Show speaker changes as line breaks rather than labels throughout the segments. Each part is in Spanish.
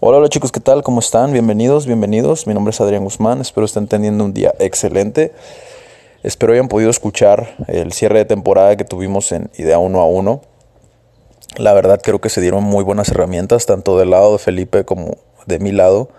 Hola, hola chicos, ¿qué tal? ¿Cómo están? Bienvenidos, bienvenidos. Mi nombre es Adrián Guzmán, espero estén teniendo un día excelente. Espero hayan podido escuchar el cierre de temporada que tuvimos en Idea 1 a 1. La verdad creo que se dieron muy buenas herramientas, tanto del lado de Felipe como de mi lado,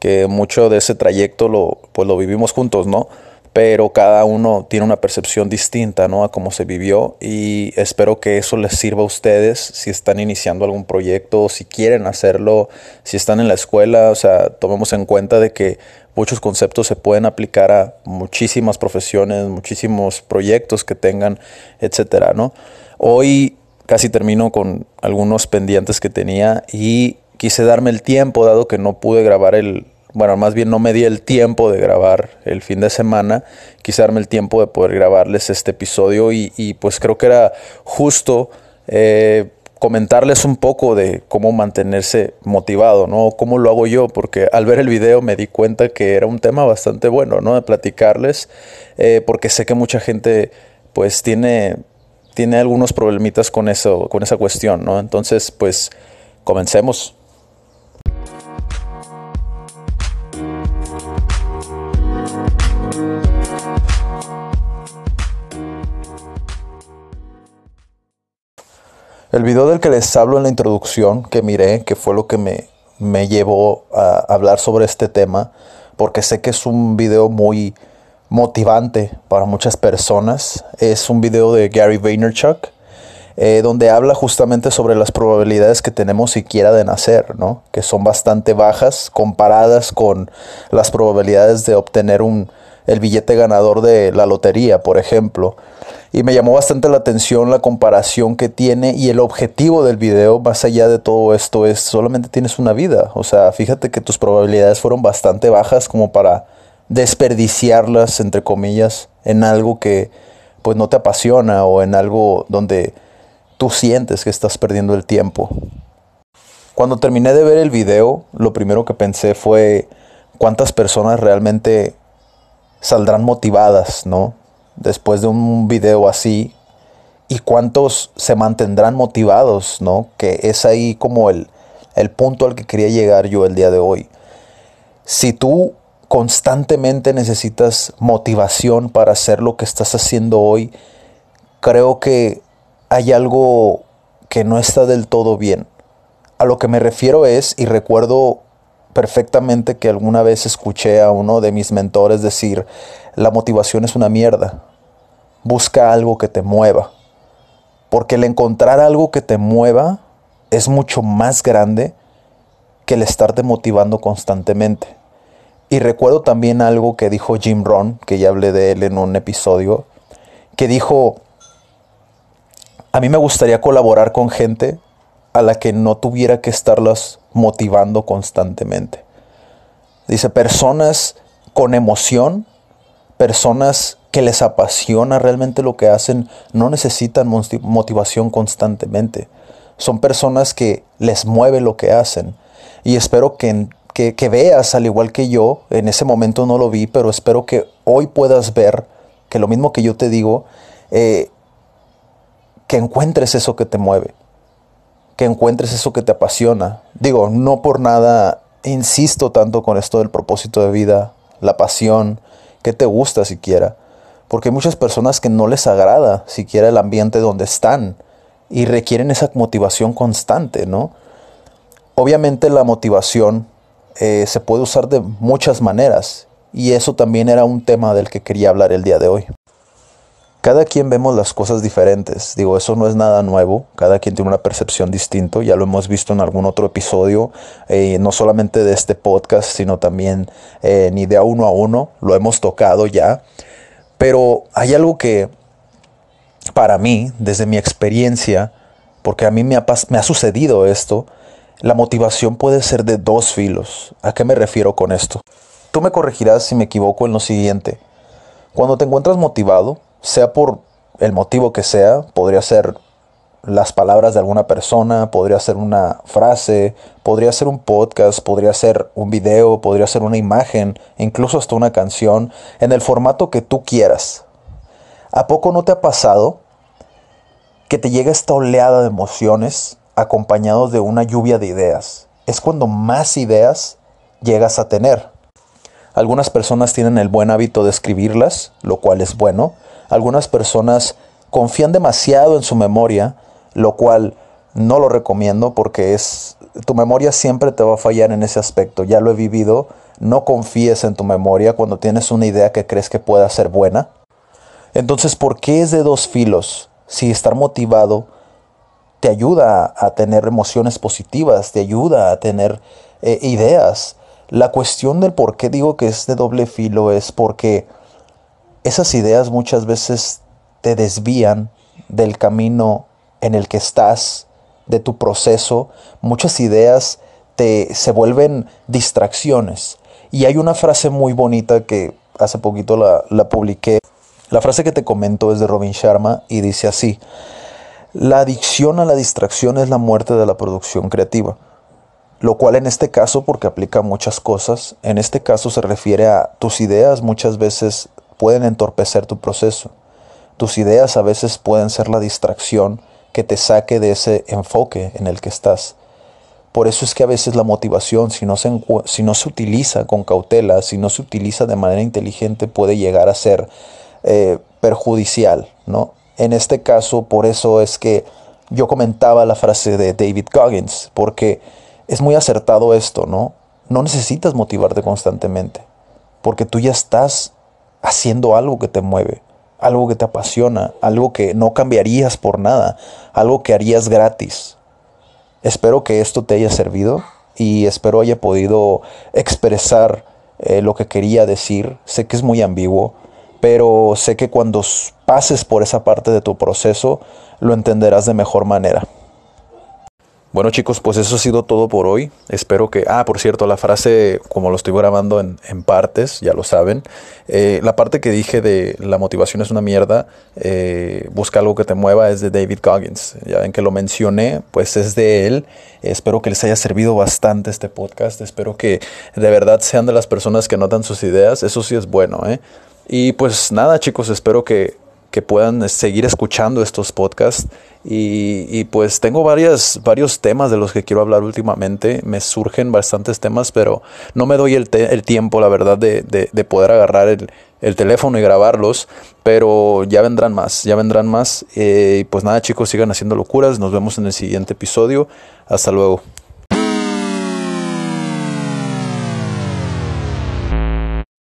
que mucho de ese trayecto lo, pues lo vivimos juntos, ¿no? Pero cada uno tiene una percepción distinta ¿no? a cómo se vivió y espero que eso les sirva a ustedes si están iniciando algún proyecto, si quieren hacerlo, si están en la escuela, o sea, tomemos en cuenta de que muchos conceptos se pueden aplicar a muchísimas profesiones, muchísimos proyectos que tengan, etcétera, ¿no? Hoy casi termino con algunos pendientes que tenía y quise darme el tiempo, dado que no pude grabar el, bueno, más bien no me di el tiempo de grabar el fin de semana, quise darme el tiempo de poder grabarles este episodio y, pues creo que era justo eh, comentarles un poco de cómo mantenerse motivado, ¿no? Cómo lo hago yo, porque al ver el video me di cuenta que era un tema bastante bueno, ¿no? De platicarles, eh, porque sé que mucha gente pues tiene, tiene algunos problemitas con eso, con esa cuestión, ¿no? Entonces, pues comencemos. El video del que les hablo en la introducción, que miré, que fue lo que me, me llevó a hablar sobre este tema, porque sé que es un video muy motivante para muchas personas. Es un video de Gary Vaynerchuk, eh, donde habla justamente sobre las probabilidades que tenemos siquiera de nacer, ¿no? que son bastante bajas comparadas con las probabilidades de obtener un, el billete ganador de la lotería, por ejemplo. Y me llamó bastante la atención la comparación que tiene y el objetivo del video, más allá de todo esto, es solamente tienes una vida. O sea, fíjate que tus probabilidades fueron bastante bajas como para desperdiciarlas, entre comillas, en algo que pues no te apasiona o en algo donde tú sientes que estás perdiendo el tiempo. Cuando terminé de ver el video, lo primero que pensé fue cuántas personas realmente saldrán motivadas, ¿no? Después de un video así. Y cuántos se mantendrán motivados, ¿no? Que es ahí como el, el punto al que quería llegar yo el día de hoy. Si tú constantemente necesitas motivación para hacer lo que estás haciendo hoy, creo que hay algo que no está del todo bien. A lo que me refiero es, y recuerdo perfectamente que alguna vez escuché a uno de mis mentores decir, la motivación es una mierda. Busca algo que te mueva. Porque el encontrar algo que te mueva es mucho más grande que el estarte motivando constantemente. Y recuerdo también algo que dijo Jim Ron, que ya hablé de él en un episodio, que dijo, a mí me gustaría colaborar con gente a la que no tuviera que estarlas motivando constantemente. Dice, personas con emoción, personas que les apasiona realmente lo que hacen, no necesitan motivación constantemente. Son personas que les mueve lo que hacen. Y espero que, que, veas, al igual que yo, en ese momento no lo vi, pero espero que hoy puedas ver que lo mismo que yo te digo, eh, que encuentres eso que te mueve que encuentres eso que te apasiona. Digo, no por nada insisto tanto con esto del propósito de vida, la pasión, que te gusta siquiera. Porque hay muchas personas que no les agrada siquiera el ambiente donde están y requieren esa motivación constante, ¿no? Obviamente la motivación eh, se puede usar de muchas maneras y eso también era un tema del que quería hablar el día de hoy. Cada quien vemos las cosas diferentes, digo, eso no es nada nuevo, cada quien tiene una percepción distinta, ya lo hemos visto en algún otro episodio, eh, no solamente de este podcast, sino también eh, en Idea Uno a Uno, lo hemos tocado ya, pero hay algo que para mí, desde mi experiencia, porque a mí me ha, me ha sucedido esto, la motivación puede ser de dos filos. ¿A qué me refiero con esto? Tú me corregirás si me equivoco en lo siguiente. Cuando te encuentras motivado, sea por el motivo que sea, podría ser las palabras de alguna persona, podría ser una frase, podría ser un podcast, podría ser un video, podría ser una imagen, incluso hasta una canción, en el formato que tú quieras. ¿A poco no te ha pasado que te llega esta oleada de emociones acompañados de una lluvia de ideas? es cuando más ideas llegas a tener. Algunas personas tienen el buen hábito de escribirlas, lo cual es bueno. Algunas personas confían demasiado en su memoria, lo cual no lo recomiendo porque es tu memoria siempre te va a fallar en ese aspecto. Ya lo he vivido. No confíes en tu memoria cuando tienes una idea que crees que pueda ser buena. Entonces, ¿por qué es de dos filos? Si estar motivado te ayuda a tener emociones positivas, te ayuda a tener eh, ideas. La cuestión del por qué digo que es de doble filo es porque esas ideas muchas veces te desvían del camino en el que estás, de tu proceso. Muchas ideas te, se vuelven distracciones. Y hay una frase muy bonita que hace poquito la, publiqué. La frase que te comento es de Robin Sharma y dice así. La adicción a la distracción es la muerte de la producción creativa, lo cual en este caso, porque aplica muchas cosas, en este caso se refiere a tus ideas muchas veces pueden entorpecer tu proceso. Tus ideas a veces pueden ser la distracción que te saque de ese enfoque en el que estás. Por eso es que a veces la motivación, si no se, si no se utiliza con cautela, si no se utiliza de manera inteligente, puede llegar a ser eh, perjudicial, ¿no? En este caso, por eso es que yo comentaba la frase de David Goggins, porque es muy acertado esto, ¿no? No necesitas motivarte constantemente, porque tú ya estás haciendo algo que te mueve, algo que te apasiona, algo que no cambiarías por nada, algo que harías gratis. Espero que esto te haya servido y espero haya podido expresar eh, lo que quería decir. Sé que es muy ambiguo, pero sé que cuando pases por esa parte de tu proceso, lo entenderás de mejor manera. Bueno chicos, pues eso ha sido todo por hoy. Espero que... Ah, por cierto, la frase, como lo estoy grabando en, partes, ya lo saben, eh, la parte que dije de la motivación es una mierda, eh, busca algo que te mueva, es de David Goggins. Ya ven que lo mencioné, pues es de él. Espero que les haya servido bastante este podcast. Espero que de verdad sean de las personas que notan sus ideas. Eso sí es bueno, ¿eh? Y pues nada chicos, espero que, puedan seguir escuchando estos podcasts. Y, pues tengo varias, varios temas de los que quiero hablar últimamente. Me surgen bastantes temas, pero no me doy el, el tiempo, la verdad, de, poder agarrar el, teléfono y grabarlos. Pero ya vendrán más, ya vendrán más. Eh, y pues nada chicos, sigan haciendo locuras. Nos vemos en el siguiente episodio. Hasta luego.